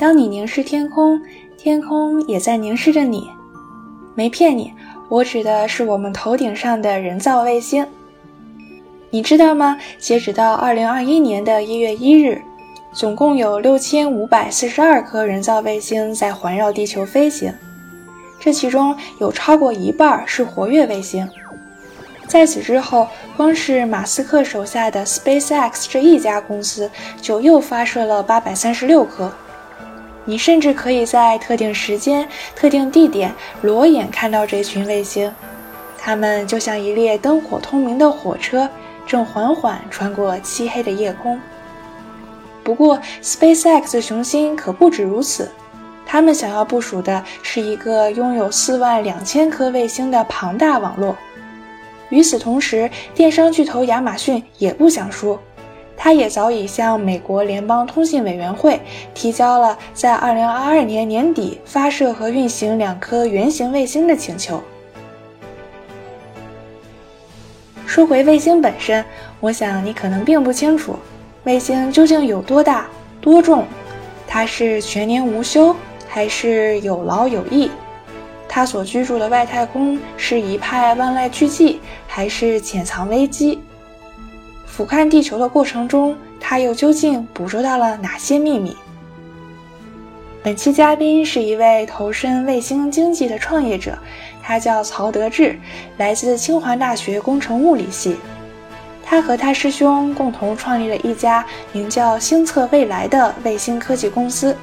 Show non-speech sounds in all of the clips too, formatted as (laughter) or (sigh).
当你凝视天空，天空也在凝视着你。没骗你，我指的是我们头顶上的人造卫星。你知道吗？截止到二零二一年的一月一日，总共有六千五百四十二颗人造卫星在环绕地球飞行，这其中有超过一半是活跃卫星。在此之后，光是马斯克手下的 SpaceX 这一家公司就又发射了八百三十六颗。你甚至可以在特定时间、特定地点裸眼看到这群卫星，它们就像一列灯火通明的火车。正缓缓穿过漆黑的夜空。不过，SpaceX 的雄心可不止如此，他们想要部署的是一个拥有四万两千颗卫星的庞大网络。与此同时，电商巨头亚马逊也不想输，他也早已向美国联邦通信委员会提交了在二零二二年年底发射和运行两颗原型卫星的请求。说回卫星本身，我想你可能并不清楚，卫星究竟有多大、多重？它是全年无休，还是有劳有逸？它所居住的外太空是一派万籁俱寂，还是潜藏危机？俯瞰地球的过程中，他又究竟捕捉到了哪些秘密？本期嘉宾是一位投身卫星经济的创业者，他叫曹德志，来自清华大学工程物理系。他和他师兄共同创立了一家名叫“星测未来”的卫星科技公司。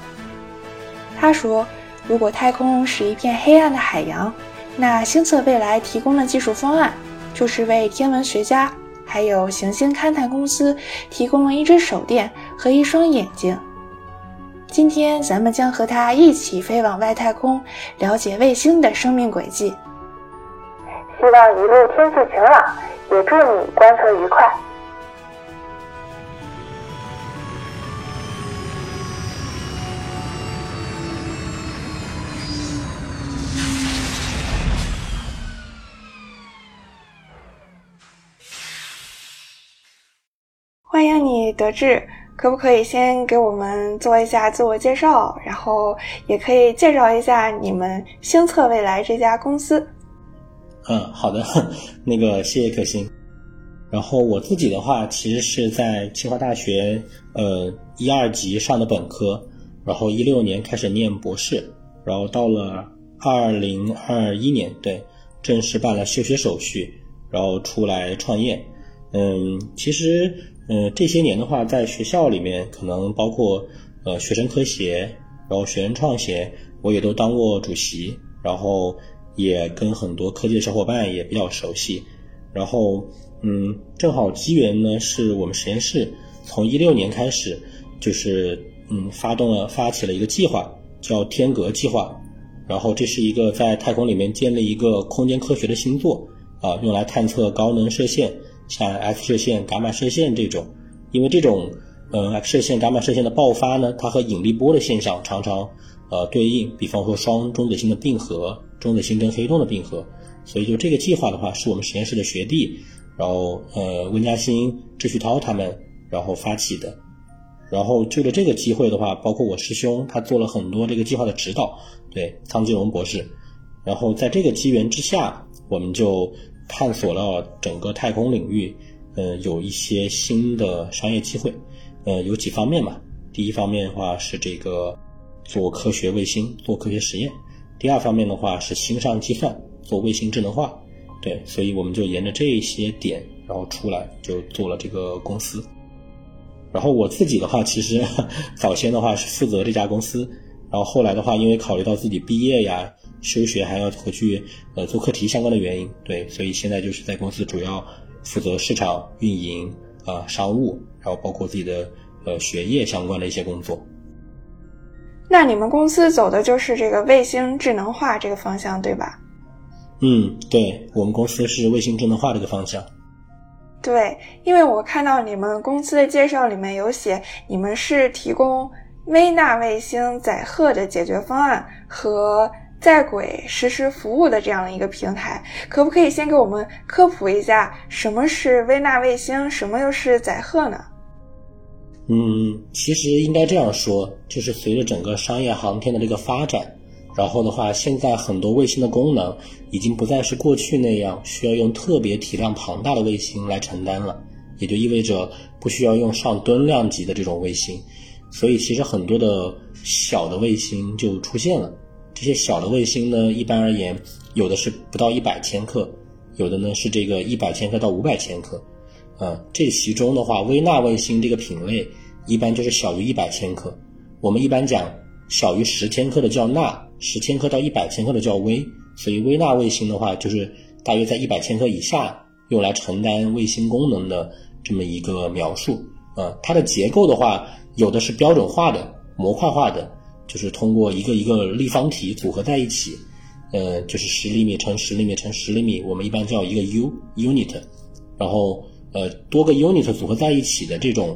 他说：“如果太空是一片黑暗的海洋，那星测未来提供的技术方案，就是为天文学家还有行星勘探公司提供了一只手电和一双眼睛。”今天咱们将和他一起飞往外太空，了解卫星的生命轨迹。希望一路天气晴朗，也祝你观测愉快。欢迎你，德智。可不可以先给我们做一下自我介绍，然后也可以介绍一下你们星测未来这家公司？嗯，好的，(laughs) 那个谢谢可心。然后我自己的话，其实是在清华大学呃一二级上的本科，然后一六年开始念博士，然后到了二零二一年，对，正式办了休学手续，然后出来创业。嗯，其实。嗯，这些年的话，在学校里面，可能包括呃学生科协，然后学生创协，我也都当过主席，然后也跟很多科技的小伙伴也比较熟悉。然后，嗯，正好机缘呢，是我们实验室从一六年开始，就是嗯发动了发起了一个计划，叫天格计划。然后这是一个在太空里面建立一个空间科学的星座啊，用来探测高能射线。像 X 射线、伽马射线这种，因为这种呃 X 射线、伽马射线的爆发呢，它和引力波的现象常常呃对应，比方说双中子星的并合、中子星跟黑洞的并合，所以就这个计划的话，是我们实验室的学弟，然后呃温嘉欣、智旭涛他们然后发起的，然后就着这个机会的话，包括我师兄他做了很多这个计划的指导，对苍金龙博士，然后在这个机缘之下，我们就。探索了整个太空领域，呃，有一些新的商业机会，呃，有几方面嘛。第一方面的话是这个做科学卫星、做科学实验；第二方面的话是星上计算、做卫星智能化。对，所以我们就沿着这些点，然后出来就做了这个公司。然后我自己的话，其实 (laughs) 早先的话是负责这家公司，然后后来的话，因为考虑到自己毕业呀。休学还要回去呃做课题相关的原因，对，所以现在就是在公司主要负责市场运营啊商务，然后包括自己的呃学业相关的一些工作。那你们公司走的就是这个卫星智能化这个方向，对吧？嗯，对我们公司是卫星智能化这个方向。对，因为我看到你们公司的介绍里面有写，你们是提供微纳卫星载荷的解决方案和。在轨实时服务的这样的一个平台，可不可以先给我们科普一下什么是微纳卫星，什么又是载荷呢？嗯，其实应该这样说，就是随着整个商业航天的这个发展，然后的话，现在很多卫星的功能已经不再是过去那样需要用特别体量庞大的卫星来承担了，也就意味着不需要用上吨量级的这种卫星，所以其实很多的小的卫星就出现了。这些小的卫星呢，一般而言，有的是不到一百千克，有的呢是这个一百千克到五百千克。啊，这其中的话，微纳卫星这个品类一般就是小于一百千克。我们一般讲小于十千克的叫纳，十千克到一百千克的叫微。所以微纳卫星的话，就是大约在一百千克以下，用来承担卫星功能的这么一个描述。啊，它的结构的话，有的是标准化的、模块化的，就是通过一个一个立方体组合在一起，呃，就是十厘米乘十厘米乘十厘米，我们一般叫一个 U unit，然后。呃，多个 unit 组合在一起的这种，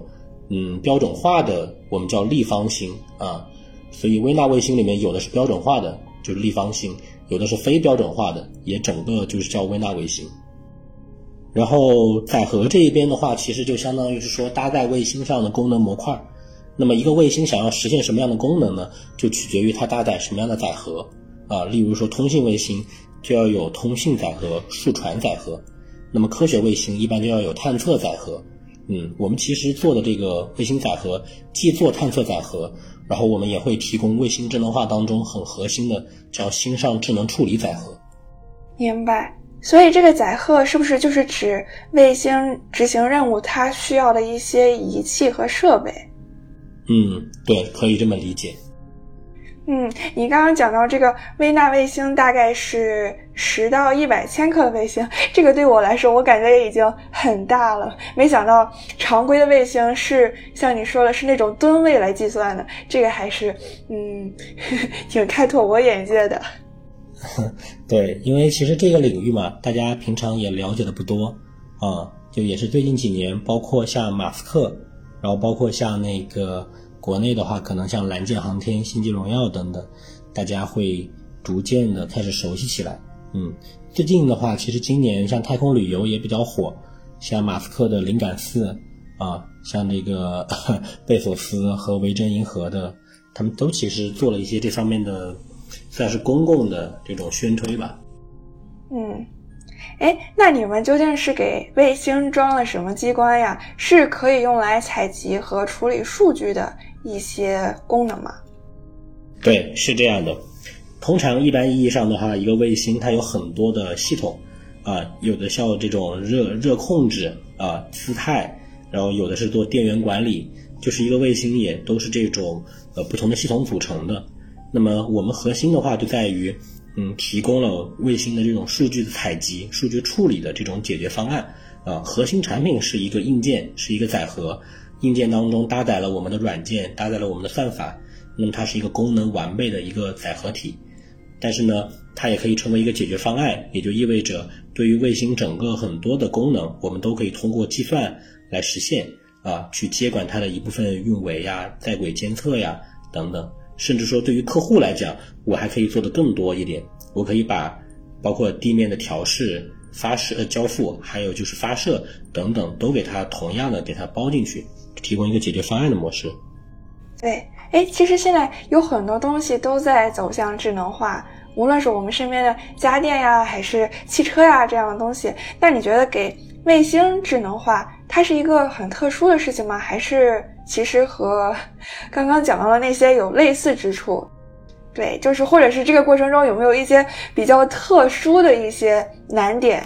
嗯，标准化的我们叫立方星啊。所以微纳卫星里面有的是标准化的，就是立方星；有的是非标准化的，也整个就是叫微纳卫星。然后载荷这一边的话，其实就相当于是说搭载卫星上的功能模块。那么一个卫星想要实现什么样的功能呢？就取决于它搭载什么样的载荷啊。例如说通信卫星就要有通信载荷、数传载荷。那么科学卫星一般就要有探测载荷，嗯，我们其实做的这个卫星载荷既做探测载荷，然后我们也会提供卫星智能化当中很核心的叫星上智能处理载荷。明白。所以这个载荷是不是就是指卫星执行任务它需要的一些仪器和设备？嗯，对，可以这么理解。嗯，你刚刚讲到这个微纳卫星大概是十到一百千克的卫星，这个对我来说，我感觉也已经很大了。没想到常规的卫星是像你说的，是那种吨位来计算的，这个还是嗯，(laughs) 挺开拓我眼界的。(laughs) 对，因为其实这个领域嘛，大家平常也了解的不多啊，就也是最近几年，包括像马斯克，然后包括像那个。国内的话，可能像蓝箭航天、星际荣耀等等，大家会逐渐的开始熟悉起来。嗯，最近的话，其实今年像太空旅游也比较火，像马斯克的灵感四啊，像那个 (laughs) 贝索斯和维珍银河的，他们都其实做了一些这方面的，算是公共的这种宣推吧。嗯，哎，那你们究竟是给卫星装了什么机关呀？是可以用来采集和处理数据的？一些功能吗？对，是这样的。通常一般意义上的话，一个卫星它有很多的系统啊，有的像这种热热控制啊、姿态，然后有的是做电源管理，就是一个卫星也都是这种呃不同的系统组成的。那么我们核心的话就在于，嗯，提供了卫星的这种数据的采集、数据处理的这种解决方案啊。核心产品是一个硬件，是一个载荷。硬件当中搭载了我们的软件，搭载了我们的算法，那么它是一个功能完备的一个载荷体。但是呢，它也可以成为一个解决方案，也就意味着对于卫星整个很多的功能，我们都可以通过计算来实现啊，去接管它的一部分运维呀、在轨监测呀等等。甚至说，对于客户来讲，我还可以做的更多一点，我可以把包括地面的调试、发射、交付，还有就是发射等等，都给它同样的给它包进去。提供一个解决方案的模式。对，哎，其实现在有很多东西都在走向智能化，无论是我们身边的家电呀，还是汽车呀这样的东西。那你觉得给卫星智能化，它是一个很特殊的事情吗？还是其实和 (laughs) 刚刚讲到的那些有类似之处？对，就是或者是这个过程中有没有一些比较特殊的一些难点？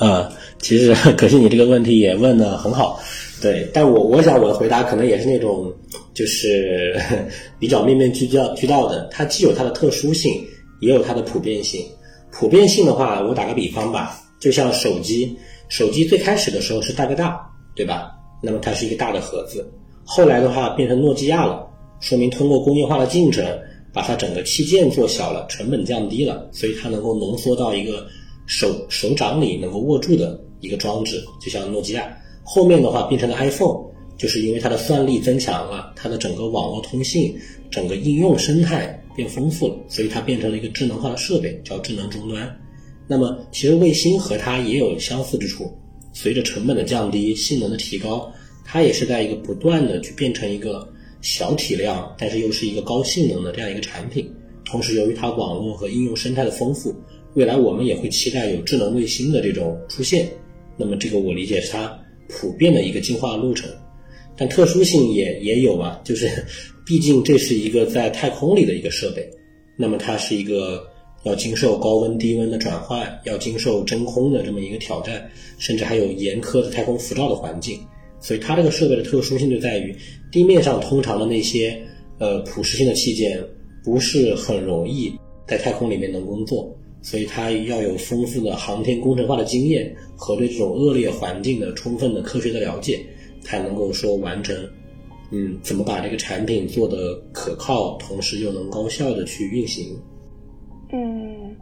呃，其实可是你这个问题也问的很好。对，但我我想我的回答可能也是那种，就是 (laughs) 比较面面俱到俱到的。它既有它的特殊性，也有它的普遍性。普遍性的话，我打个比方吧，就像手机，手机最开始的时候是大哥大，对吧？那么它是一个大的盒子，后来的话变成诺基亚了，说明通过工业化的进程，把它整个器件做小了，成本降低了，所以它能够浓缩到一个手手掌里能够握住的一个装置，就像诺基亚。后面的话变成了 iPhone，就是因为它的算力增强了，它的整个网络通信、整个应用生态变丰富了，所以它变成了一个智能化的设备，叫智能终端。那么其实卫星和它也有相似之处，随着成本的降低、性能的提高，它也是在一个不断的去变成一个小体量，但是又是一个高性能的这样一个产品。同时，由于它网络和应用生态的丰富，未来我们也会期待有智能卫星的这种出现。那么，这个我理解是它普遍的一个进化路程。但特殊性也也有啊，就是毕竟这是一个在太空里的一个设备，那么它是一个要经受高温低温的转换，要经受真空的这么一个挑战，甚至还有严苛的太空辐照的环境。所以它这个设备的特殊性就在于，地面上通常的那些呃普适性的器件不是很容易在太空里面能工作，所以它要有丰富的航天工程化的经验和对这种恶劣环境的充分的科学的了解。才能够说完成，嗯，怎么把这个产品做的可靠，同时又能高效的去运行。嗯，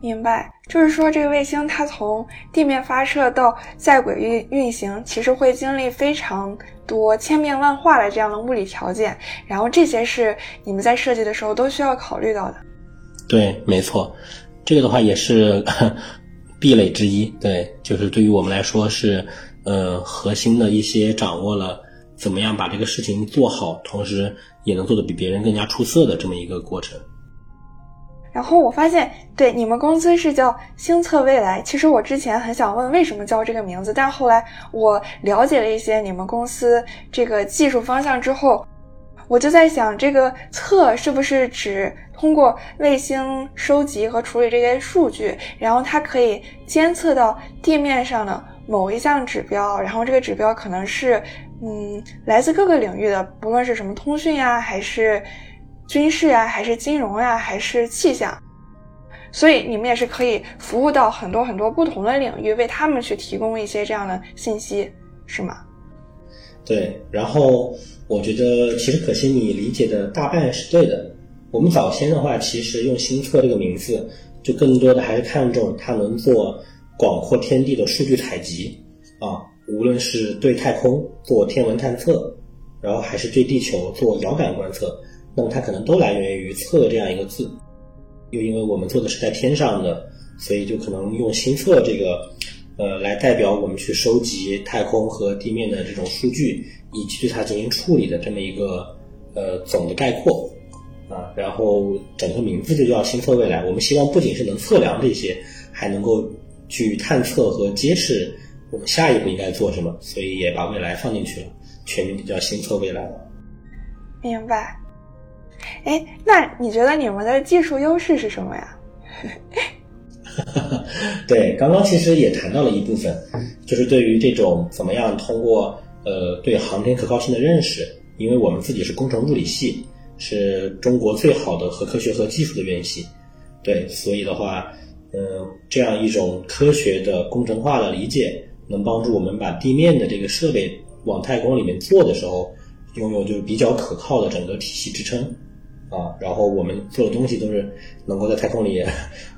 明白，就是说这个卫星它从地面发射到在轨运运行，其实会经历非常多千变万化的这样的物理条件，然后这些是你们在设计的时候都需要考虑到的。对，没错，这个的话也是 (laughs) 壁垒之一。对，就是对于我们来说是。呃，核心的一些掌握了怎么样把这个事情做好，同时也能做得比别人更加出色的这么一个过程。然后我发现，对你们公司是叫星测未来。其实我之前很想问为什么叫这个名字，但后来我了解了一些你们公司这个技术方向之后，我就在想，这个测是不是指通过卫星收集和处理这些数据，然后它可以监测到地面上的。某一项指标，然后这个指标可能是，嗯，来自各个领域的，不论是什么通讯呀，还是军事呀，还是金融呀，还是气象，所以你们也是可以服务到很多很多不同的领域，为他们去提供一些这样的信息，是吗？对，然后我觉得其实可惜你理解的大半是对的。我们早先的话，其实用新测这个名字，就更多的还是看重它能做。广阔天地的数据采集啊，无论是对太空做天文探测，然后还是对地球做遥感观测，那么它可能都来源于“测”这样一个字。又因为我们做的是在天上的，所以就可能用“星测”这个呃来代表我们去收集太空和地面的这种数据，以及对它进行处理的这么一个呃总的概括啊。然后整个名字就叫“星测未来”。我们希望不仅是能测量这些，还能够。去探测和揭示我们下一步应该做什么，所以也把未来放进去了，全名就叫星测未来了。明白。哎，那你觉得你们的技术优势是什么呀？(laughs) 对，刚刚其实也谈到了一部分，就是对于这种怎么样通过呃对航天可靠性的认识，因为我们自己是工程物理系，是中国最好的核科学和技术的院系，对，所以的话。嗯，这样一种科学的工程化的理解，能帮助我们把地面的这个设备往太空里面做的时候，拥有就是比较可靠的整个体系支撑啊。然后我们做的东西都是能够在太空里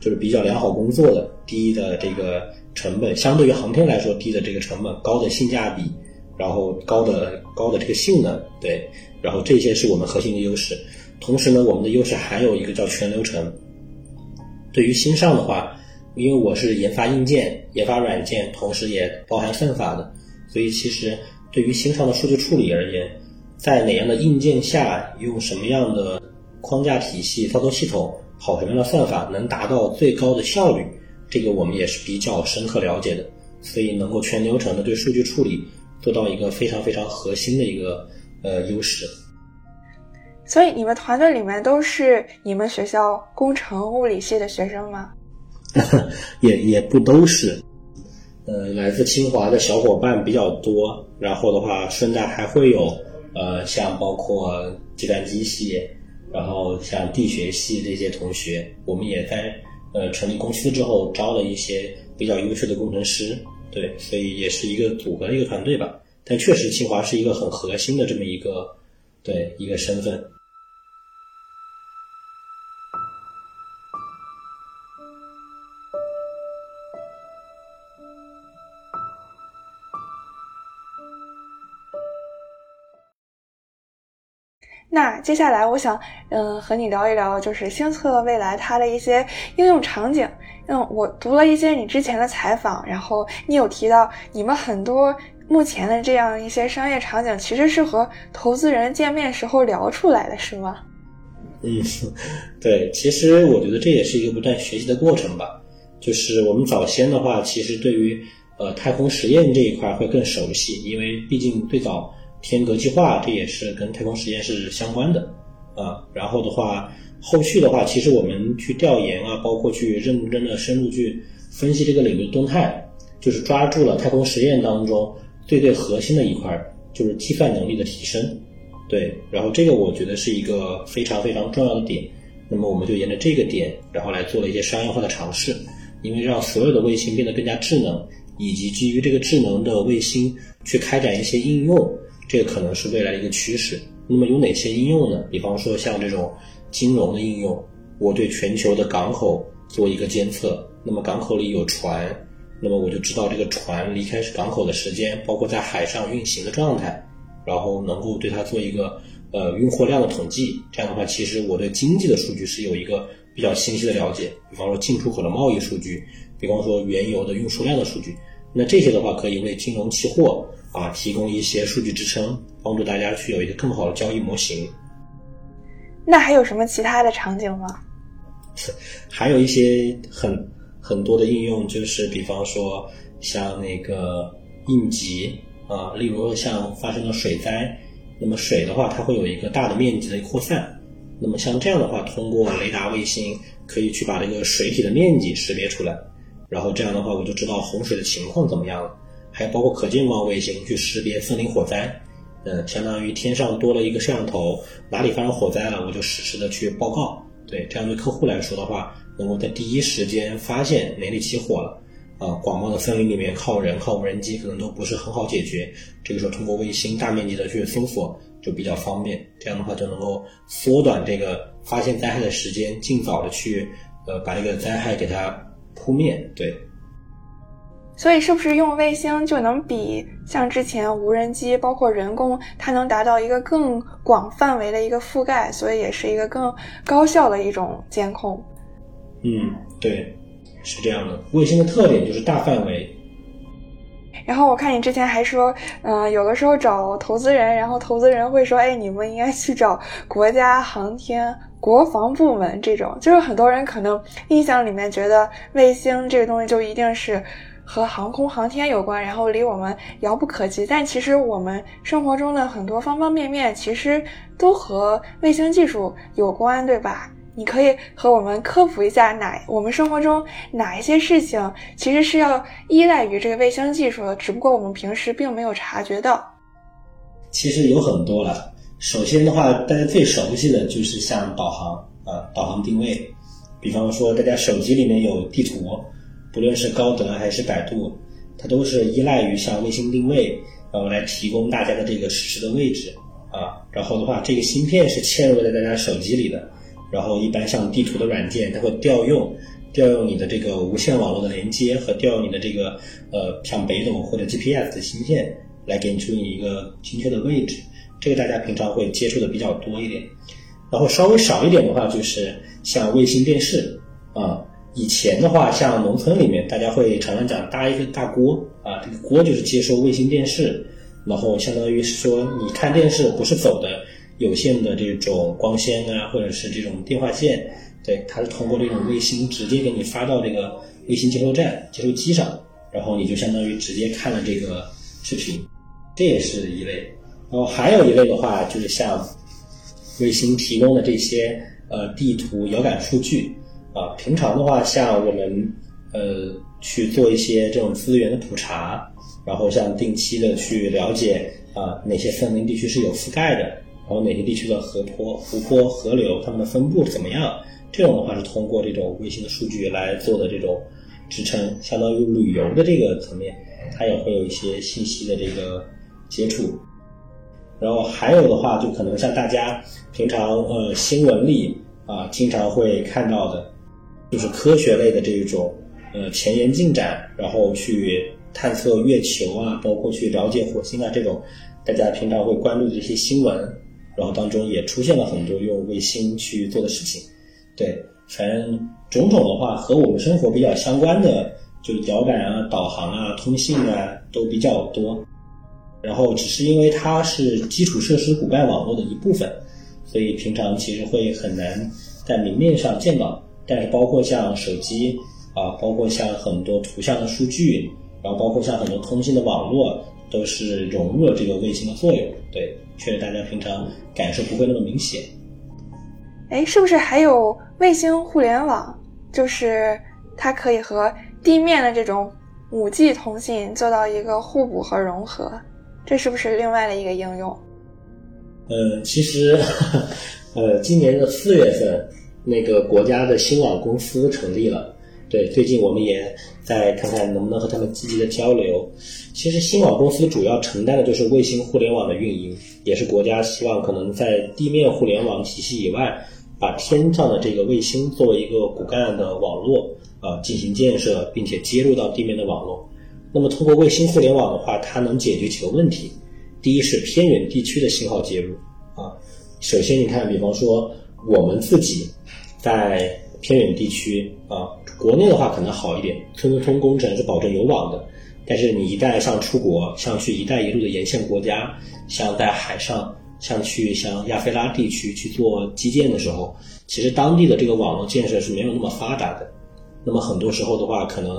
就是比较良好工作的，低的这个成本，相对于航天来说低的这个成本，高的性价比，然后高的高的这个性能，对，然后这些是我们核心的优势。同时呢，我们的优势还有一个叫全流程。对于新上的话，因为我是研发硬件、研发软件，同时也包含算法的，所以其实对于新上的数据处理而言，在哪样的硬件下，用什么样的框架体系、操作系统，跑什么样的算法，能达到最高的效率，这个我们也是比较深刻了解的，所以能够全流程的对数据处理做到一个非常非常核心的一个呃优势。所以你们团队里面都是你们学校工程物理系的学生吗？(laughs) 也也不都是，呃，来自清华的小伙伴比较多。然后的话，顺带还会有呃，像包括计算机系，然后像地学系这些同学。我们也在呃成立公司之后招了一些比较优秀的工程师。对，所以也是一个组合的一个团队吧。但确实，清华是一个很核心的这么一个对一个身份。那接下来我想，嗯，和你聊一聊，就是星测未来它的一些应用场景。嗯，我读了一些你之前的采访，然后你有提到你们很多目前的这样一些商业场景，其实是和投资人见面时候聊出来的，是吗？(laughs) 嗯，对，其实我觉得这也是一个不断学习的过程吧。就是我们早先的话，其实对于呃太空实验这一块会更熟悉，因为毕竟最早天格计划这也是跟太空实验是相关的啊。然后的话，后续的话，其实我们去调研啊，包括去认真的深入去分析这个领域的动态，就是抓住了太空实验当中最最核心的一块，就是计算能力的提升。对，然后这个我觉得是一个非常非常重要的点。那么我们就沿着这个点，然后来做了一些商业化的尝试。因为让所有的卫星变得更加智能，以及基于这个智能的卫星去开展一些应用，这个可能是未来的一个趋势。那么有哪些应用呢？比方说像这种金融的应用，我对全球的港口做一个监测，那么港口里有船，那么我就知道这个船离开港口的时间，包括在海上运行的状态，然后能够对它做一个呃运货量的统计。这样的话，其实我对经济的数据是有一个。比较清晰的了解，比方说进出口的贸易数据，比方说原油的运输量的数据，那这些的话可以为金融期货啊提供一些数据支撑，帮助大家去有一个更好的交易模型。那还有什么其他的场景吗？(laughs) 还有一些很很多的应用，就是比方说像那个应急啊，例如像发生了水灾，那么水的话它会有一个大的面积的扩散。那么像这样的话，通过雷达卫星可以去把这个水体的面积识别出来，然后这样的话我就知道洪水的情况怎么样了。还包括可见光卫星去识别森林火灾，嗯，相当于天上多了一个摄像头，哪里发生火灾了，我就实时的去报告。对，这样对客户来说的话，能够在第一时间发现哪里起火了。啊，广袤的森林里面靠人靠无人机可能都不是很好解决，这个时候通过卫星大面积的去搜索。就比较方便，这样的话就能够缩短这个发现灾害的时间，尽早的去呃把这个灾害给它扑灭。对，所以是不是用卫星就能比像之前无人机，包括人工，它能达到一个更广范围的一个覆盖，所以也是一个更高效的一种监控。嗯，对，是这样的。卫星的特点就是大范围。然后我看你之前还说，嗯，有的时候找投资人，然后投资人会说，哎，你们应该去找国家航天国防部门这种。就是很多人可能印象里面觉得卫星这个东西就一定是和航空航天有关，然后离我们遥不可及。但其实我们生活中的很多方方面面，其实都和卫星技术有关，对吧？你可以和我们科普一下，哪我们生活中哪一些事情其实是要依赖于这个卫星技术的，只不过我们平时并没有察觉到。其实有很多了。首先的话，大家最熟悉的就是像导航啊，导航定位。比方说，大家手机里面有地图，不论是高德还是百度，它都是依赖于像卫星定位，然后来提供大家的这个实时的位置啊。然后的话，这个芯片是嵌入在大家手机里的。然后一般像地图的软件，它会调用调用你的这个无线网络的连接和调用你的这个呃像北斗或者 GPS 的芯片来给你出你一个精确的位置。这个大家平常会接触的比较多一点。然后稍微少一点的话，就是像卫星电视啊。以前的话，像农村里面，大家会常常讲搭一个大锅啊，这个锅就是接收卫星电视，然后相当于是说你看电视不是走的。有线的这种光纤啊，或者是这种电话线，对，它是通过这种卫星直接给你发到这个卫星接收站、接收机上，然后你就相当于直接看了这个视频，这也是一类。然后还有一类的话，就是像卫星提供的这些呃地图、遥感数据啊。平常的话，像我们呃去做一些这种资源的普查，然后像定期的去了解啊哪些森林地区是有覆盖的。然后哪些地区的河坡、湖泊、河流，它们的分布怎么样？这种的话是通过这种卫星的数据来做的这种支撑，相当于旅游的这个层面，它也会有一些信息的这个接触。然后还有的话，就可能像大家平常呃新闻里啊经常会看到的，就是科学类的这种呃前沿进展，然后去探测月球啊，包括去了解火星啊这种，大家平常会关注的一些新闻。然后当中也出现了很多用卫星去做的事情，对，反正种种的话和我们生活比较相关的，就是遥感啊、导航啊、通信啊都比较多。然后只是因为它是基础设施骨干网络的一部分，所以平常其实会很难在明面上见到。但是包括像手机啊，包括像很多图像的数据，然后包括像很多通信的网络，都是融入了这个卫星的作用。对，确实大家平常感受不会那么明显。哎，是不是还有卫星互联网？就是它可以和地面的这种五 G 通信做到一个互补和融合，这是不是另外的一个应用？呃，其实，(laughs) 呃，今年的四月份，那个国家的新网公司成立了。对，最近我们也在看看能不能和他们积极的交流。其实新网公司主要承担的就是卫星互联网的运营，也是国家希望可能在地面互联网体系以外。把天上的这个卫星作为一个骨干的网络啊进行建设，并且接入到地面的网络。那么通过卫星互联网的话，它能解决几个问题。第一是偏远地区的信号接入啊。首先你看，比方说我们自己在偏远地区啊，国内的话可能好一点，村村通工程是保证有网的。但是你一旦像出国，像去“一带一路”的沿线国家，像在海上。像去像亚非拉地区去做基建的时候，其实当地的这个网络建设是没有那么发达的。那么很多时候的话，可能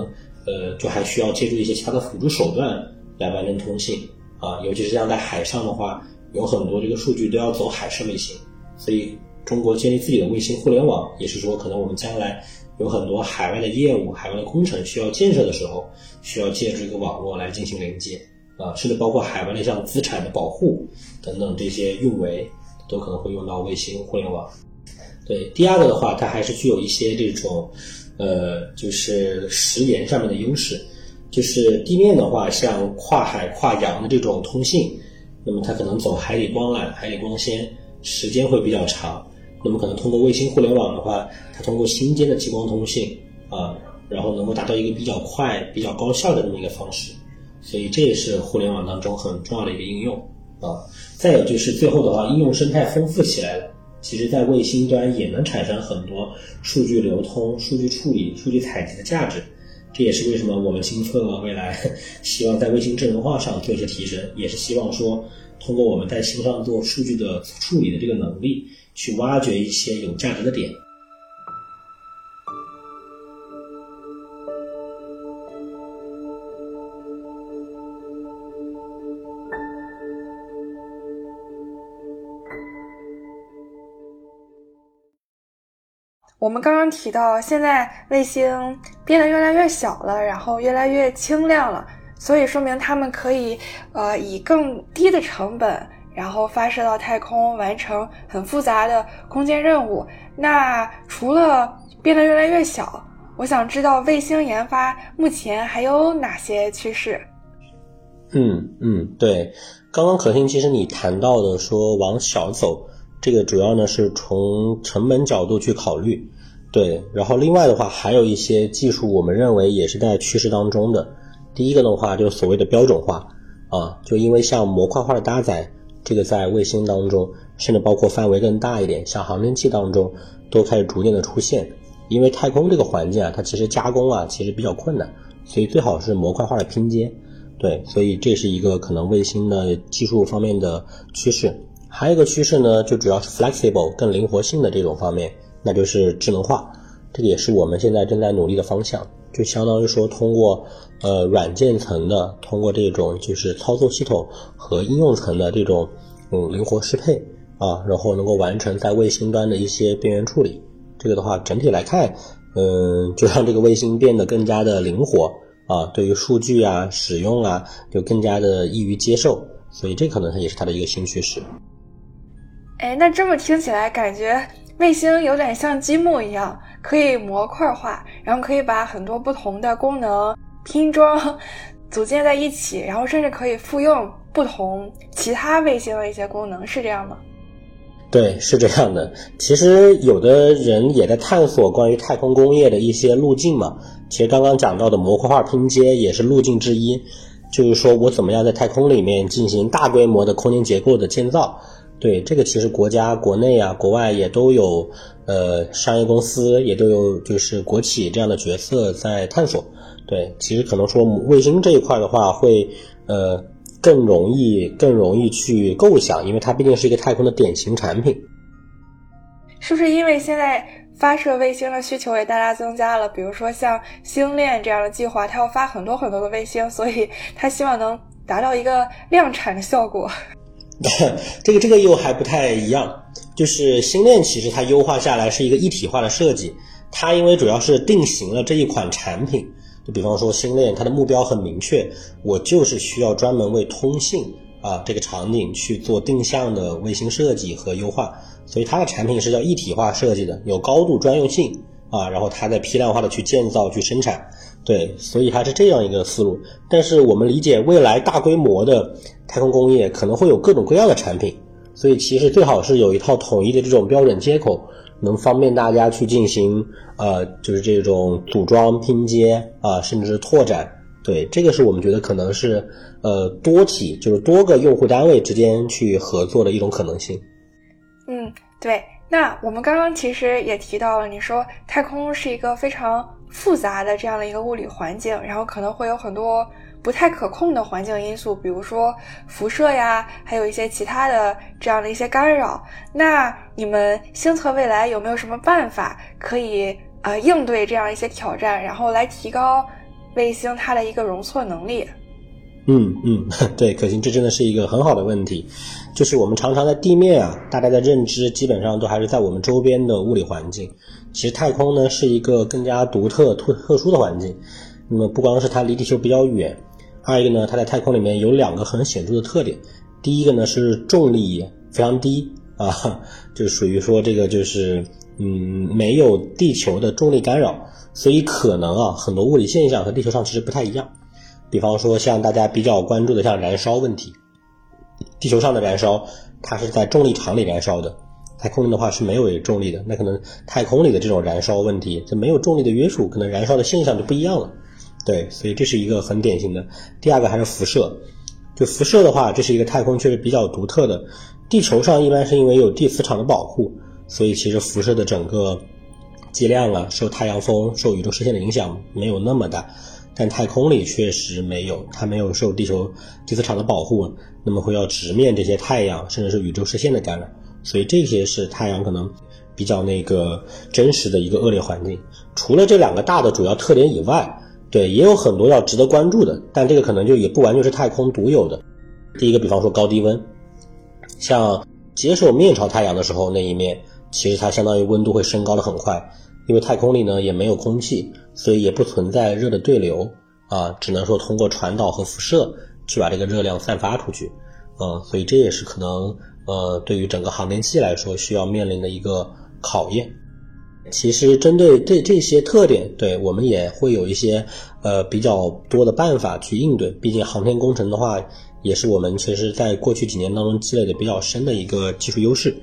呃就还需要借助一些其他的辅助手段来完成通信啊。尤其是像在海上的话，有很多这个数据都要走海事卫星，所以中国建立自己的卫星互联网，也是说可能我们将来有很多海外的业务、海外的工程需要建设的时候，需要借助一个网络来进行连接。啊，甚至包括海外的像资产的保护等等这些运维，都可能会用到卫星互联网。对，第二个的话，它还是具有一些这种，呃，就是时延上面的优势。就是地面的话，像跨海跨洋的这种通信，那么它可能走海底光缆、海底光纤，时间会比较长。那么可能通过卫星互联网的话，它通过星间的激光通信啊，然后能够达到一个比较快、比较高效的这么一个方式。所以这也是互联网当中很重要的一个应用啊。再有就是最后的话，应用生态丰富起来了。其实，在卫星端也能产生很多数据流通、数据处理、数据采集的价值。这也是为什么我们金策未来 (laughs) 希望在卫星智能化上做一些提升，也是希望说通过我们在星上做数据的处理的这个能力，去挖掘一些有价值的点。我们刚刚提到，现在卫星变得越来越小了，然后越来越轻量了，所以说明他们可以，呃，以更低的成本，然后发射到太空，完成很复杂的空间任务。那除了变得越来越小，我想知道卫星研发目前还有哪些趋势？嗯嗯，对，刚刚可心，其实你谈到的说往小走。这个主要呢是从成本角度去考虑，对，然后另外的话还有一些技术，我们认为也是在趋势当中的。第一个的话就是所谓的标准化啊，就因为像模块化的搭载，这个在卫星当中，甚至包括范围更大一点，像航天器当中都开始逐渐的出现。因为太空这个环境啊，它其实加工啊其实比较困难，所以最好是模块化的拼接。对，所以这是一个可能卫星的技术方面的趋势。还有一个趋势呢，就主要是 flexible 更灵活性的这种方面，那就是智能化，这个也是我们现在正在努力的方向。就相当于说，通过呃软件层的，通过这种就是操作系统和应用层的这种嗯灵活适配啊，然后能够完成在卫星端的一些边缘处理。这个的话，整体来看，嗯，就让这个卫星变得更加的灵活啊，对于数据啊使用啊，就更加的易于接受。所以这可能它也是它的一个新趋势。哎，那这么听起来，感觉卫星有点像积木一样，可以模块化，然后可以把很多不同的功能拼装、组建在一起，然后甚至可以复用不同其他卫星的一些功能，是这样吗？对，是这样的。其实有的人也在探索关于太空工业的一些路径嘛。其实刚刚讲到的模块化拼接也是路径之一，就是说我怎么样在太空里面进行大规模的空间结构的建造。对这个，其实国家国内啊、国外也都有，呃，商业公司也都有，就是国企这样的角色在探索。对，其实可能说卫星这一块的话，会呃更容易更容易去构想，因为它毕竟是一个太空的典型产品。是不是因为现在发射卫星的需求也大大增加了？比如说像星链这样的计划，它要发很多很多的卫星，所以它希望能达到一个量产的效果。(laughs) 这个这个又还不太一样，就是星链其实它优化下来是一个一体化的设计，它因为主要是定型了这一款产品。就比方说星链，它的目标很明确，我就是需要专门为通信啊这个场景去做定向的卫星设计和优化，所以它的产品是叫一体化设计的，有高度专用性啊，然后它在批量化的去建造去生产，对，所以它是这样一个思路。但是我们理解未来大规模的太空工业可能会有各种各样的产品，所以其实最好是有一套统一的这种标准接口。能方便大家去进行，呃，就是这种组装拼接啊，甚至是拓展。对，这个是我们觉得可能是，呃，多体就是多个用户单位之间去合作的一种可能性。嗯，对。那我们刚刚其实也提到了，你说太空是一个非常复杂的这样的一个物理环境，然后可能会有很多。不太可控的环境因素，比如说辐射呀，还有一些其他的这样的一些干扰。那你们星测未来有没有什么办法可以呃应对这样一些挑战，然后来提高卫星它的一个容错能力？嗯嗯，(laughs) 对，可行，这真的是一个很好的问题。就是我们常常在地面啊，大家的认知基本上都还是在我们周边的物理环境。其实太空呢是一个更加独特、特特殊的环境。那么不光是它离地球比较远。二一个呢，它在太空里面有两个很显著的特点。第一个呢是重力非常低啊，(laughs) 就属于说这个就是嗯没有地球的重力干扰，所以可能啊很多物理现象和地球上其实不太一样。比方说像大家比较关注的像燃烧问题，地球上的燃烧它是在重力场里燃烧的，太空的话是没有重力的，那可能太空里的这种燃烧问题，这没有重力的约束，可能燃烧的现象就不一样了。对，所以这是一个很典型的。第二个还是辐射，就辐射的话，这是一个太空确实比较独特的。地球上一般是因为有地磁场的保护，所以其实辐射的整个剂量啊，受太阳风、受宇宙射线的影响没有那么大。但太空里确实没有，它没有受地球地磁场的保护，那么会要直面这些太阳甚至是宇宙射线的干扰。所以这些是太阳可能比较那个真实的一个恶劣环境。(laughs) 除了这两个大的主要特点以外，对，也有很多要值得关注的，但这个可能就也不完全是太空独有的。第一个，比方说高低温，像接受面朝太阳的时候那一面，其实它相当于温度会升高的很快，因为太空里呢也没有空气，所以也不存在热的对流啊，只能说通过传导和辐射去把这个热量散发出去，嗯，所以这也是可能呃对于整个航天器来说需要面临的一个考验。其实针对这这些特点，对我们也会有一些呃比较多的办法去应对。毕竟航天工程的话，也是我们其实在过去几年当中积累的比较深的一个技术优势。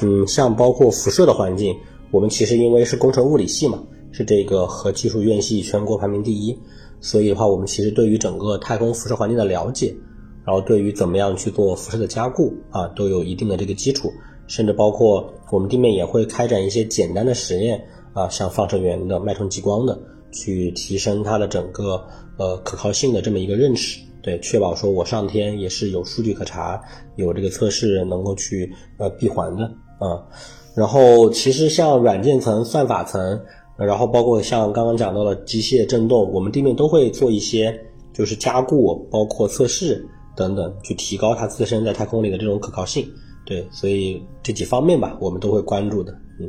嗯，像包括辐射的环境，我们其实因为是工程物理系嘛，是这个核技术院系全国排名第一，所以的话，我们其实对于整个太空辐射环境的了解，然后对于怎么样去做辐射的加固啊，都有一定的这个基础。甚至包括我们地面也会开展一些简单的实验啊，像放射源的、脉冲激光的，去提升它的整个呃可靠性的这么一个认识，对，确保说我上天也是有数据可查，有这个测试能够去呃闭环的啊。然后其实像软件层、算法层，然后包括像刚刚讲到的机械振动，我们地面都会做一些就是加固，包括测试等等，去提高它自身在太空里的这种可靠性。对，所以这几方面吧，我们都会关注的。嗯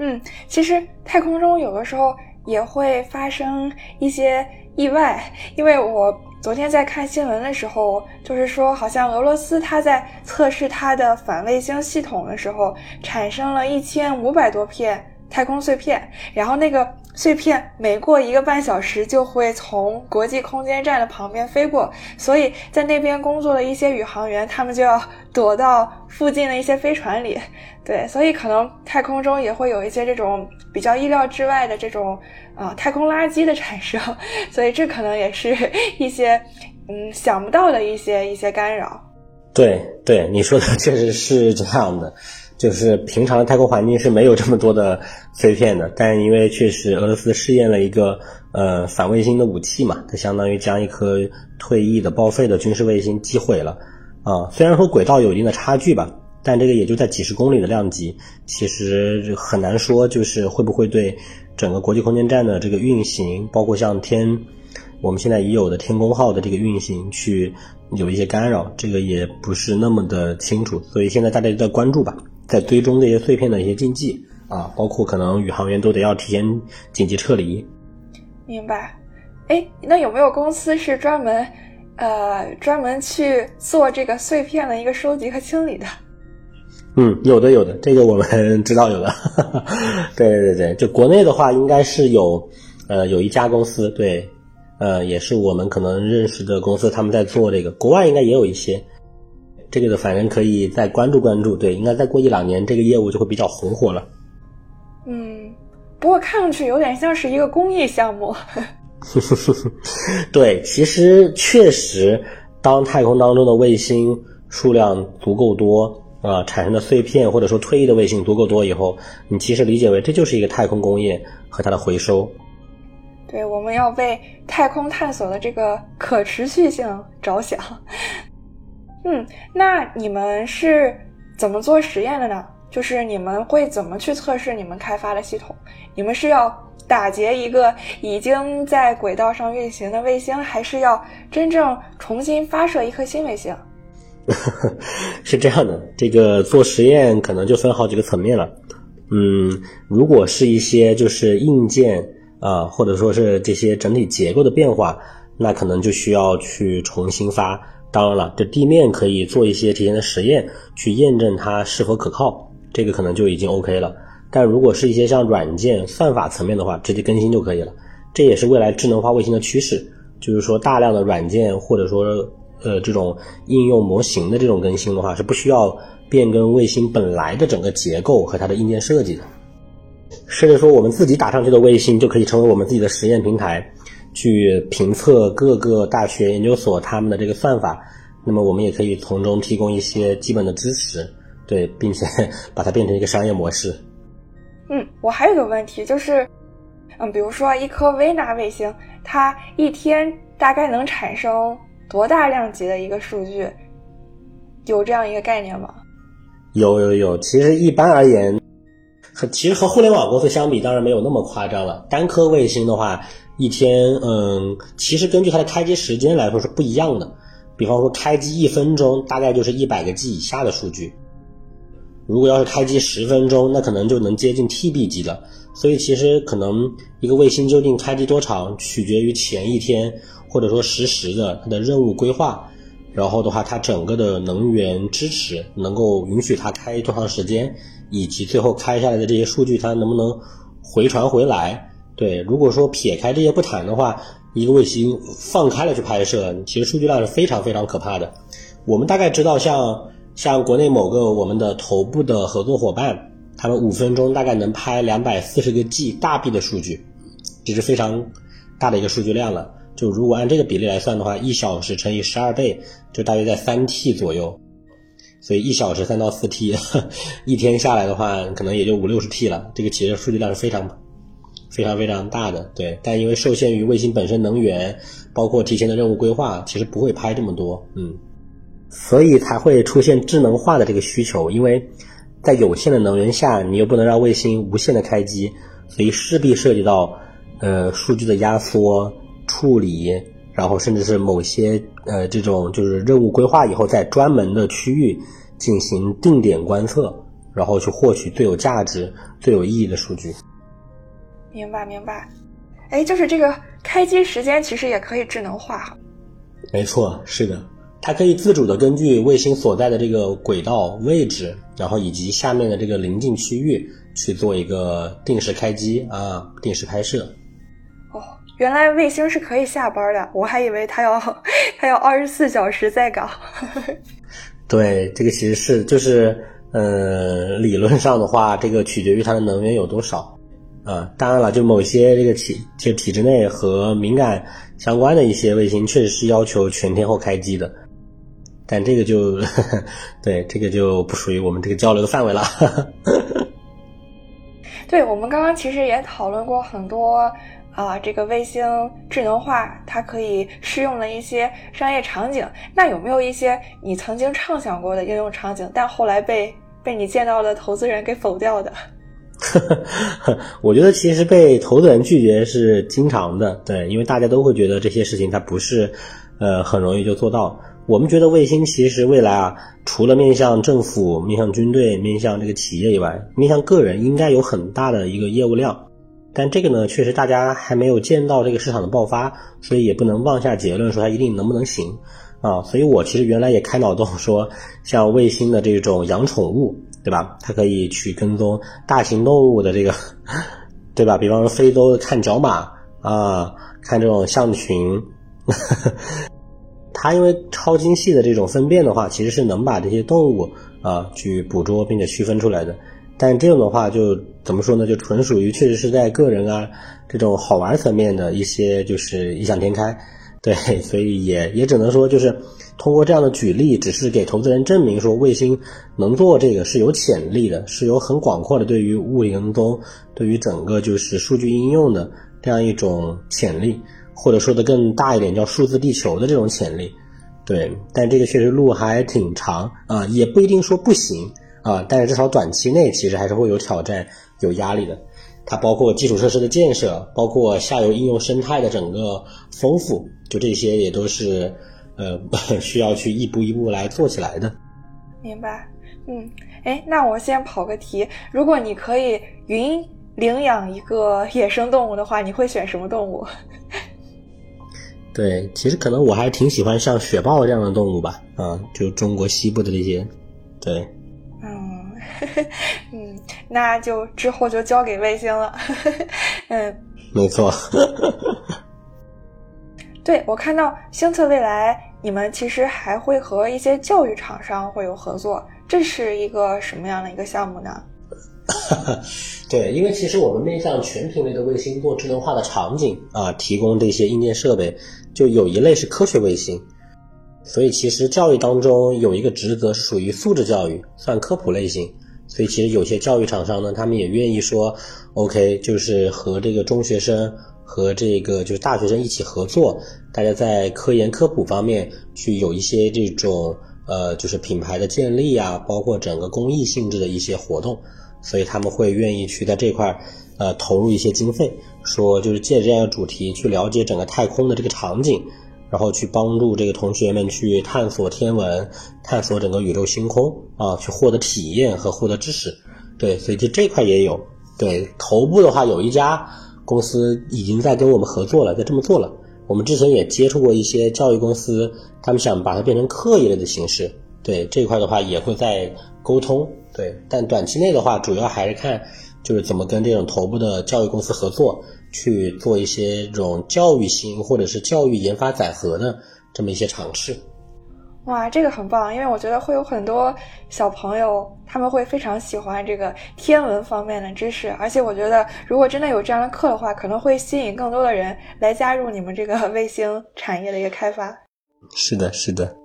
嗯，其实太空中有的时候也会发生一些意外，因为我昨天在看新闻的时候，就是说好像俄罗斯它在测试它的反卫星系统的时候，产生了一千五百多片太空碎片，然后那个。碎片每过一个半小时就会从国际空间站的旁边飞过，所以在那边工作的一些宇航员，他们就要躲到附近的一些飞船里。对，所以可能太空中也会有一些这种比较意料之外的这种啊太空垃圾的产生，(laughs) 所以这可能也是 (laughs) 一些嗯想不到的一些一些干扰。对对，你说的确实是这样的。就是平常的太空环境是没有这么多的碎片的，(laughs) 但因为确实俄罗斯试验了一个呃反卫星的武器嘛，它相当于将一颗退役的报废的军事卫星击毁了啊。虽然说轨道有一定的差距吧，但这个也就在几十公里的量级，其实很难说就是会不会对整个国际空间站的这个运行，包括像天我们现在已有的天宫号的这个运行去有一些干扰，这个也不是那么的清楚，所以现在大家都在关注吧。在追踪这些碎片的一些禁忌啊，包括可能宇航员都得要提前紧急撤离。明白。哎，那有没有公司是专门，呃，专门去做这个碎片的一个收集和清理的？嗯，有的，有的，这个我们 (laughs) 知道有的。(laughs) 对对对，就国内的话，应该是有，呃，有一家公司，对，呃，也是我们可能认识的公司，他们在做这个。国外应该也有一些。这个的反正可以再关注关注，对，应该再过一两年，这个业务就会比较红火了。嗯，不过看上去有点像是一个公益项目。(laughs) 对，其实确实，当太空当中的卫星数量足够多啊，产生的碎片或者说退役的卫星足够多以后，你其实理解为这就是一个太空工业和它的回收。对，我们要为太空探索的这个可持续性着想。嗯，那你们是怎么做实验的呢？就是你们会怎么去测试你们开发的系统？你们是要打劫一个已经在轨道上运行的卫星，还是要真正重新发射一颗新卫星？(laughs) 是这样的，这个做实验可能就分好几个层面了。嗯，如果是一些就是硬件啊，或者说是这些整体结构的变化，那可能就需要去重新发。当然了，这地面可以做一些提前的实验，去验证它是否可靠，这个可能就已经 OK 了。但如果是一些像软件、算法层面的话，直接更新就可以了。这也是未来智能化卫星的趋势，就是说大量的软件或者说呃这种应用模型的这种更新的话，是不需要变更卫星本来的整个结构和它的硬件设计的。甚至说我们自己打上去的卫星就可以成为我们自己的实验平台。去评测各个大学研究所他们的这个算法，那么我们也可以从中提供一些基本的支持，对，并且把它变成一个商业模式。嗯，我还有个问题就是，嗯，比如说一颗微纳卫星，它一天大概能产生多大量级的一个数据？有这样一个概念吗？有有有，其实一般而言，和其实和互联网公司相比，当然没有那么夸张了。单颗卫星的话。一天，嗯，其实根据它的开机时间来说是不一样的。比方说，开机一分钟，大概就是一百个 G 以下的数据；如果要是开机十分钟，那可能就能接近 TB 级的。所以，其实可能一个卫星究竟开机多长，取决于前一天或者说实时的它的任务规划，然后的话，它整个的能源支持能够允许它开多长时间，以及最后开下来的这些数据它能不能回传回来。对，如果说撇开这些不谈的话，一个卫星放开了去拍摄，其实数据量是非常非常可怕的。我们大概知道，像像国内某个我们的头部的合作伙伴，他们五分钟大概能拍两百四十个 G 大 B 的数据，这是非常大的一个数据量了。就如果按这个比例来算的话，一小时乘以十二倍，就大约在三 T 左右。所以一小时三到四 T，(laughs) 一天下来的话，可能也就五六十 T 了。这个其实数据量是非常。非常非常大的，对，但因为受限于卫星本身能源，包括提前的任务规划，其实不会拍这么多，嗯，所以才会出现智能化的这个需求。因为在有限的能源下，你又不能让卫星无限的开机，所以势必涉及到呃数据的压缩、处理，然后甚至是某些呃这种就是任务规划以后，在专门的区域进行定点观测，然后去获取最有价值、最有意义的数据。明白明白，哎，就是这个开机时间其实也可以智能化。没错，是的，它可以自主的根据卫星所在的这个轨道位置，然后以及下面的这个临近区域去做一个定时开机啊，定时拍摄。哦，原来卫星是可以下班的，我还以为它要它要二十四小时在岗。(laughs) 对，这个其实是就是，呃，理论上的话，这个取决于它的能源有多少。啊，当然了，就某些这个体就体制内和敏感相关的一些卫星，确实是要求全天候开机的。但这个就 (laughs) 对这个就不属于我们这个交流的范围了。(laughs) 对我们刚刚其实也讨论过很多啊，这个卫星智能化它可以适用的一些商业场景。那有没有一些你曾经畅想过的应用场景，但后来被被你见到的投资人给否掉的？(laughs) 我觉得其实被投资人拒绝是经常的，对，因为大家都会觉得这些事情它不是，呃，很容易就做到。我们觉得卫星其实未来啊，除了面向政府、面向军队、面向这个企业以外，面向个人应该有很大的一个业务量。但这个呢，确实大家还没有见到这个市场的爆发，所以也不能妄下结论说它一定能不能行啊。所以我其实原来也开脑洞说，像卫星的这种养宠物。对吧？它可以去跟踪大型动物的这个，(laughs) 对吧？比方说非洲的看角马啊，看这种象群，(laughs) 它因为超精细的这种分辨的话，其实是能把这些动物啊去捕捉并且区分出来的。但这种的话，就怎么说呢？就纯属于确实是在个人啊这种好玩层面的一些就是异想天开，(laughs) 对，所以也也只能说就是。通过这样的举例，只是给投资人证明说卫星能做这个是有潜力的，是有很广阔的对于物理跟踪、对于整个就是数据应用的这样一种潜力，或者说的更大一点叫数字地球的这种潜力。对，但这个确实路还挺长啊，也不一定说不行啊，但是至少短期内其实还是会有挑战、有压力的。它包括基础设施的建设，包括下游应用生态的整个丰富，就这些也都是。呃，(laughs) 需要去一步一步来做起来的。明白，嗯，哎，那我先跑个题，如果你可以云领养一个野生动物的话，你会选什么动物？(laughs) 对，其实可能我还挺喜欢像雪豹这样的动物吧，啊，就中国西部的这些，对。嗯，(laughs) 嗯，那就之后就交给卫星了。嗯，没错。对，我看到星策未来。你们其实还会和一些教育厂商会有合作，这是一个什么样的一个项目呢？(laughs) 对，因为其实我们面向全品类的卫星做智能化的场景啊，提供这些硬件设备，就有一类是科学卫星，所以其实教育当中有一个职责是属于素质教育，算科普类型，所以其实有些教育厂商呢，他们也愿意说，OK，就是和这个中学生。和这个就是大学生一起合作，大家在科研科普方面去有一些这种呃，就是品牌的建立啊，包括整个公益性质的一些活动，所以他们会愿意去在这块呃投入一些经费，说就是借着这样的主题去了解整个太空的这个场景，然后去帮助这个同学们去探索天文，探索整个宇宙星空啊，去获得体验和获得知识。对，所以就这块也有。对，头部的话有一家。公司已经在跟我们合作了，在这么做了。我们之前也接触过一些教育公司，他们想把它变成课一类的形式。对这一块的话，也会在沟通。对，但短期内的话，主要还是看就是怎么跟这种头部的教育公司合作，去做一些这种教育型或者是教育研发载荷的这么一些尝试。哇，这个很棒，因为我觉得会有很多小朋友，他们会非常喜欢这个天文方面的知识，而且我觉得如果真的有这样的课的话，可能会吸引更多的人来加入你们这个卫星产业的一个开发。是的，是的。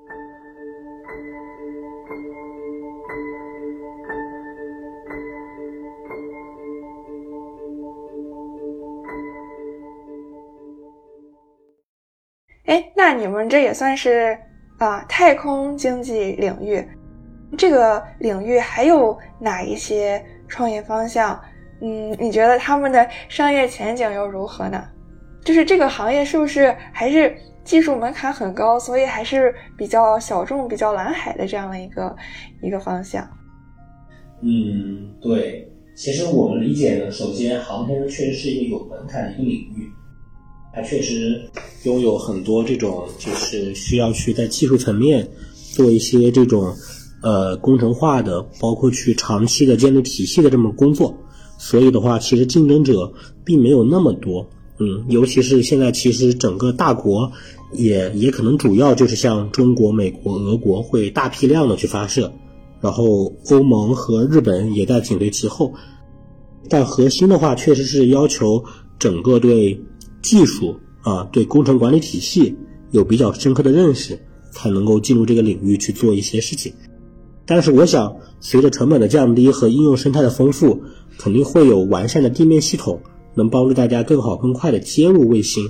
哎，那你们这也算是。啊，太空经济领域，这个领域还有哪一些创业方向？嗯，你觉得他们的商业前景又如何呢？就是这个行业是不是还是技术门槛很高，所以还是比较小众、比较蓝海的这样的一个一个方向？嗯，对，其实我们理解呢，首先航天确实是一个有门槛的一个领域。它确实拥有很多这种，就是需要去在技术层面做一些这种呃工程化的，包括去长期的建立体系的这么工作。所以的话，其实竞争者并没有那么多。嗯，尤其是现在，其实整个大国也也可能主要就是像中国、美国、俄国会大批量的去发射，然后欧盟和日本也在紧随其后。但核心的话，确实是要求整个对。技术啊，对工程管理体系有比较深刻的认识，才能够进入这个领域去做一些事情。但是我想，随着成本的降低和应用生态的丰富，肯定会有完善的地面系统，能帮助大家更好更快的接入卫星。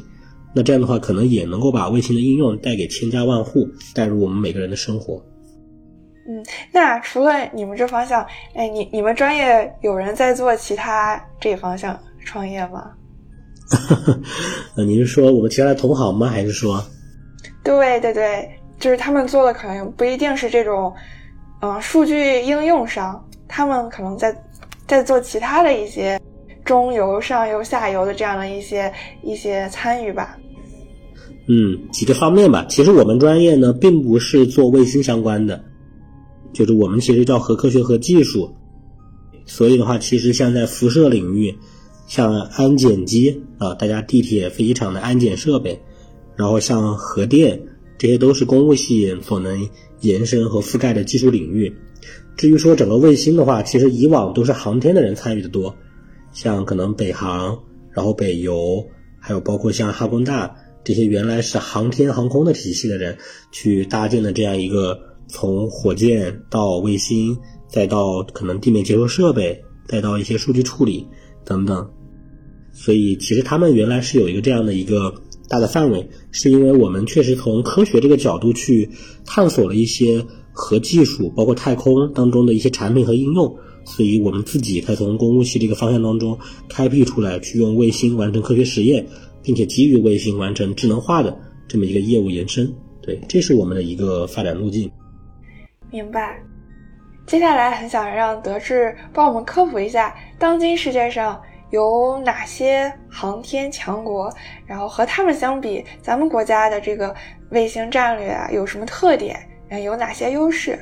那这样的话，可能也能够把卫星的应用带给千家万户，带入我们每个人的生活。嗯，那除了你们这方向，哎，你你们专业有人在做其他这方向创业吗？呃，你是说我们其他的同行吗？还是说？对对对，就是他们做的可能不一定是这种，嗯，数据应用上，他们可能在在做其他的一些中游、上游、下游的这样的一些一些参与吧。嗯，几个方面吧。其实我们专业呢，并不是做卫星相关的，就是我们其实叫核科学和技术。所以的话，其实像在辐射领域，像安检机啊，大家地铁、飞机场的安检设备，然后像核电，这些都是公务系所能延伸和覆盖的技术领域。至于说整个卫星的话，其实以往都是航天的人参与的多，像可能北航，然后北邮，还有包括像哈工大。这些原来是航天航空的体系的人，去搭建的这样一个从火箭到卫星，再到可能地面接收设备，再到一些数据处理等等。所以其实他们原来是有一个这样的一个大的范围，是因为我们确实从科学这个角度去探索了一些核技术，包括太空当中的一些产品和应用，所以我们自己才从公务系这个方向当中开辟出来，去用卫星完成科学实验。并且基于卫星完成智能化的这么一个业务延伸，对，这是我们的一个发展路径。明白。接下来很想让德智帮我们科普一下，当今世界上有哪些航天强国，然后和他们相比，咱们国家的这个卫星战略啊有什么特点？嗯，有哪些优势？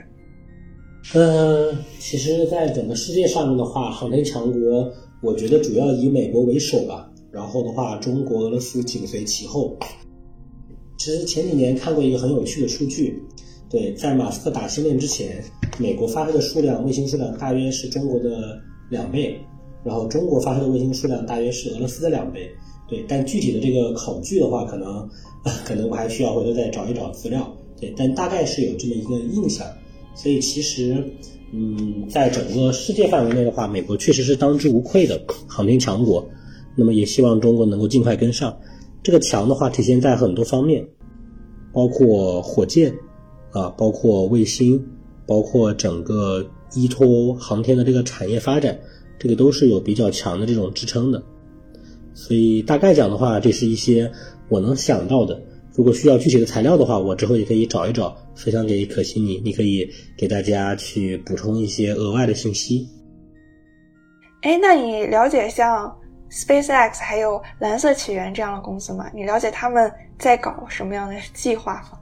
嗯，其实，在整个世界上的话，航天强国，我觉得主要以美国为首吧。然后的话，中国、俄罗斯紧随其后。其实前几年看过一个很有趣的数据，对，在马斯克打星链之前，美国发射的数量，卫星数量大约是中国的两倍，然后中国发射的卫星数量大约是俄罗斯的两倍。对，但具体的这个考据的话，可能 (laughs) 可能我还需要回头再找一找资料。对，但大概是有这么一个印象。所以其实，嗯，在整个世界范围内的话，美国确实是当之无愧的航天强国。那么也希望中国能够尽快跟上，这个强的话体现在很多方面，包括火箭，啊，包括卫星，包括整个依托航天的这个产业发展，这个都是有比较强的这种支撑的。所以大概讲的话，这是一些我能想到的。如果需要具体的材料的话，我之后也可以找一找，分享给可心你，你可以给大家去补充一些额外的信息。哎，那你了解像？SpaceX 还有蓝色起源这样的公司吗？你了解他们在搞什么样的计划吗？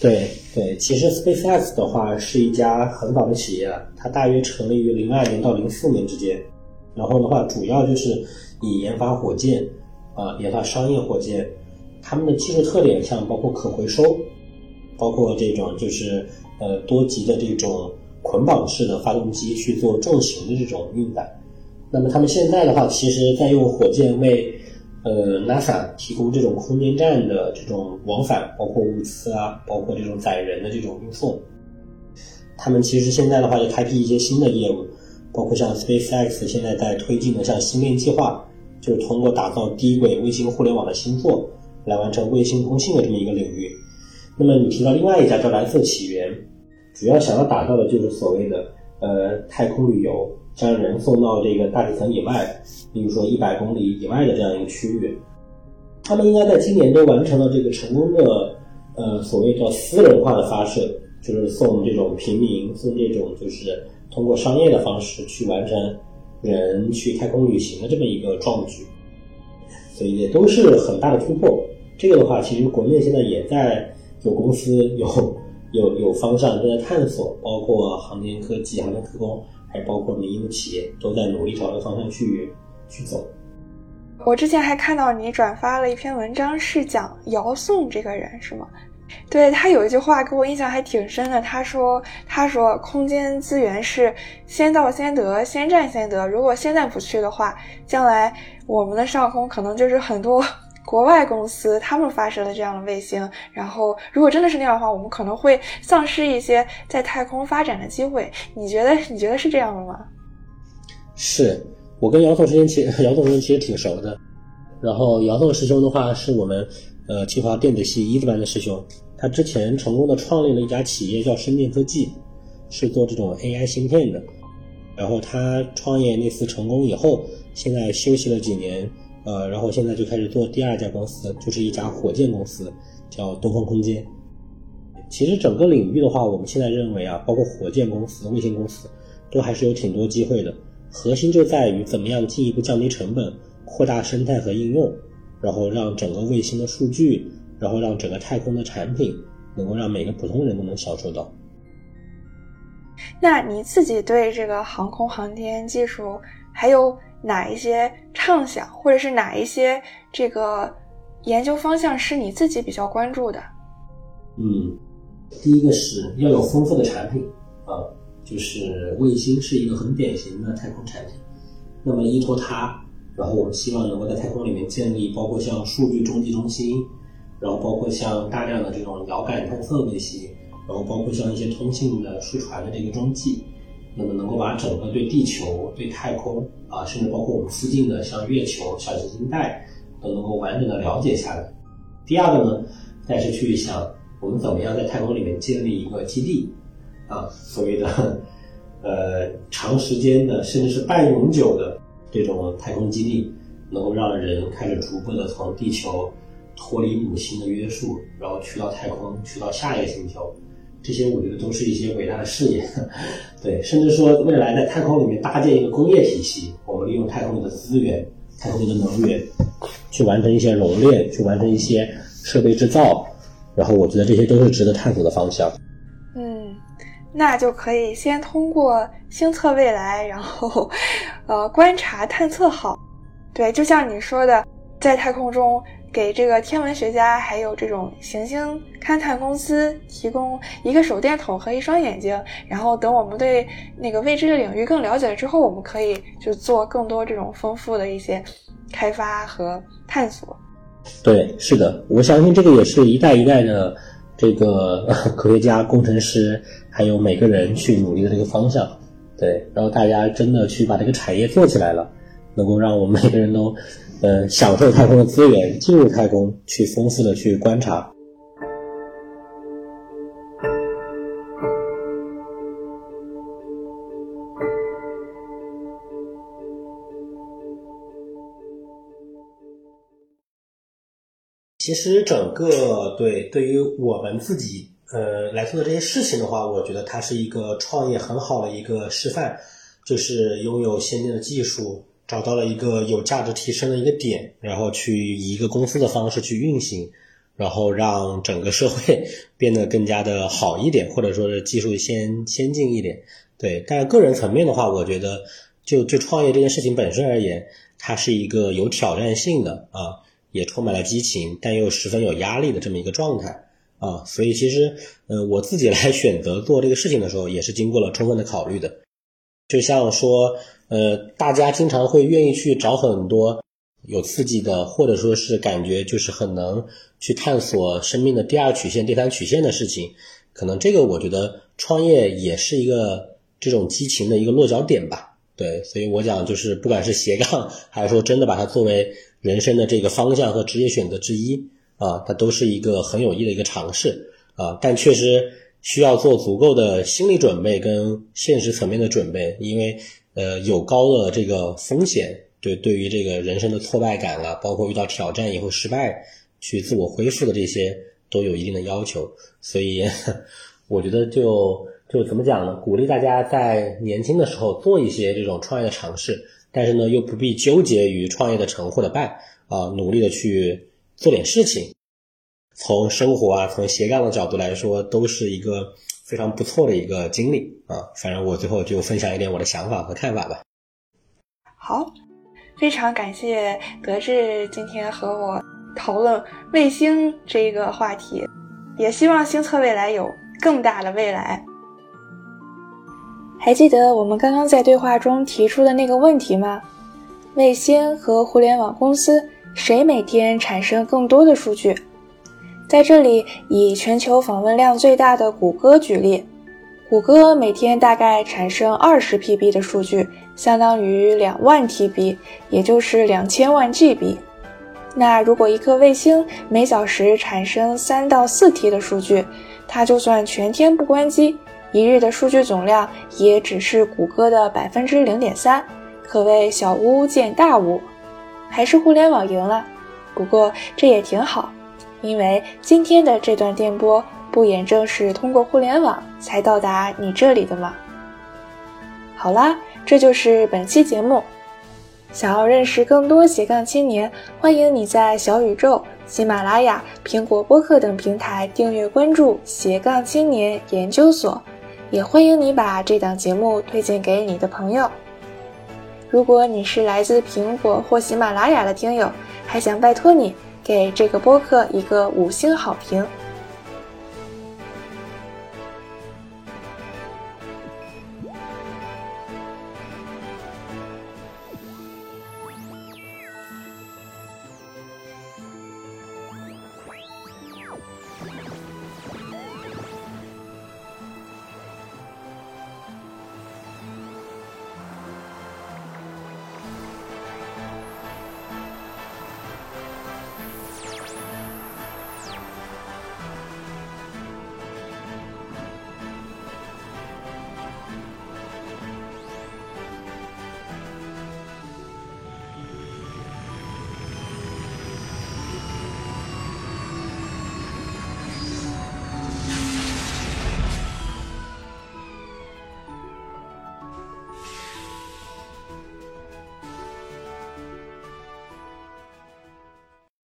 对对，其实 SpaceX 的话是一家很早的企业，它大约成立于零二年到零四年之间。然后的话，主要就是以研发火箭啊，研发商业火箭。他们的技术特点像包括可回收，包括这种就是呃多级的这种捆绑式的发动机去做重型的这种运载。那么他们现在的话，其实在用火箭为呃 NASA 提供这种空间站的这种往返，包括物资啊，包括这种载人的这种运送。他们其实现在的话，也开辟一些新的业务，包括像 SpaceX 现在在推进的像星链计划，就是通过打造低轨卫星互联网的星座，来完成卫星通信的这么一个领域。那么你提到另外一家叫蓝色起源，主要想要打造的就是所谓的呃太空旅游。将人送到这个大气层以外，比如说一百公里以外的这样一个区域，他们应该在今年都完成了这个成功的，呃，所谓叫私人化的发射，就是送这种平民，送这种就是通过商业的方式去完成人去太空旅行的这么一个壮举，所以也都是很大的突破。这个的话，其实国内现在也在有公司有有有方向正在探索，包括航天科技、航天科工。还包括民营企业都在努力朝这个方向去去走。我之前还看到你转发了一篇文章，是讲姚宋这个人，是吗？对他有一句话给我印象还挺深的，他说：“他说空间资源是先到先得，先占先得。如果现在不去的话，将来我们的上空可能就是很多国外公司他们发射了这样的卫星，然后如果真的是那样的话，我们可能会丧失一些在太空发展的机会。你觉得你觉得是这样的吗？是我跟姚总之间其实姚总人其实挺熟的，然后姚总师兄的话是我们呃清华电子系一字班的师兄，他之前成功的创立了一家企业叫深电科技，是做这种 AI 芯片的。然后他创业那次成功以后，现在休息了几年，呃，然后现在就开始做第二家公司，就是一家火箭公司，叫东方空间。其实整个领域的话，我们现在认为啊，包括火箭公司、卫星公司，都还是有挺多机会的。核心就在于怎么样进一步降低成本，扩大生态和应用，然后让整个卫星的数据，然后让整个太空的产品，能够让每个普通人都能享受到。那你自己对这个航空航天技术还有哪一些畅想，或者是哪一些这个研究方向是你自己比较关注的？嗯，第一个是要有丰富的产品啊，就是卫星是一个很典型的太空产品。那么依托它，然后我们希望能够在太空里面建立包括像数据中继中心，然后包括像大量的这种遥感探测卫星。然后包括像一些通信的输传的这个中继，那么能够把整个对地球、对太空啊，甚至包括我们附近的像月球、小行星带，都能够完整的了解下来。第二个呢，再是去想我们怎么样在太空里面建立一个基地啊，所谓的呃长时间的甚至是半永久的这种太空基地，能够让人开始逐步的从地球脱离母星的约束，然后去到太空，去到下一个星球。这些我觉得都是一些伟大的事业，(laughs) 对，甚至说未来在太空里面搭建一个工业体系，我们利用太空的资源、太空的能源，去完成一些熔炼，去完成一些设备制造，然后我觉得这些都是值得探索的方向。嗯，那就可以先通过星测未来，然后 (laughs) 呃观察探测好，对，就像你说的，在太空中。给这个天文学家还有这种行星勘探公司提供一个手电筒和一双眼睛，然后等我们对那个未知的领域更了解了之后，我们可以就做更多这种丰富的一些开发和探索。对，是的，我相信这个也是一代一代的这个科学家、工程师，还有每个人去努力的这个方向。对，然后大家真的去把这个产业做起来了，能够让我们每个人都。呃，享受太空的资源，进入太空去丰富的去观察。其实，整个对对于我们自己呃来做的这些事情的话，我觉得它是一个创业很好的一个示范，就是拥有先进的技术。找到了一个有价值提升的一个点，然后去以一个公司的方式去运行，然后让整个社会变得更加的好一点，或者说是技术先先进一点。对，但个人层面的话，我觉得就就创业这件事情本身而言，它是一个有挑战性的啊，也充满了激情，但又十分有压力的这么一个状态啊。所以其实，呃，我自己来选择做这个事情的时候，也是经过了充分的考虑的。就像说。呃，大家经常会愿意去找很多有刺激的，或者说是感觉就是很能去探索生命的第二曲线、第三曲线的事情。可能这个我觉得创业也是一个这种激情的一个落脚点吧。对，所以我讲就是不管是斜杠，还是说真的把它作为人生的这个方向和职业选择之一啊，它都是一个很有益的一个尝试啊。但确实需要做足够的心理准备跟现实层面的准备，因为。呃，有高的这个风险，对对于这个人生的挫败感啊，包括遇到挑战以后失败，去自我恢复的这些，都有一定的要求。所以，(laughs) 我觉得就就怎么讲呢？鼓励大家在年轻的时候做一些这种创业的尝试，但是呢，又不必纠结于创业的成或者败啊，努力的去做点事情。从生活啊，从斜杠的角度来说，都是一个。非常不错的一个经历啊！反正我最后就分享一点我的想法和看法吧。好，非常感谢德智今天和我讨论卫星这个话题，也希望星测未来有更大的未来。还记得我们刚刚在对话中提出的那个问题吗？卫星和互联网公司谁每天产生更多的数据？在这里，以全球访问量最大的谷歌举例，谷歌每天大概产生二十 PB 的数据，相当于两万 TB，也就是两千万 GB。那如果一颗卫星每小时产生三到四 T 的数据，它就算全天不关机，一日的数据总量也只是谷歌的百分之零点三，可谓小巫见大巫，还是互联网赢了。不过这也挺好。因为今天的这段电波不也正是通过互联网才到达你这里的吗？好啦，这就是本期节目。想要认识更多斜杠青年，欢迎你在小宇宙、喜马拉雅、苹果播客等平台订阅关注斜杠青年研究所，也欢迎你把这档节目推荐给你的朋友。如果你是来自苹果或喜马拉雅的听友，还想拜托你。给这个播客一个五星好评。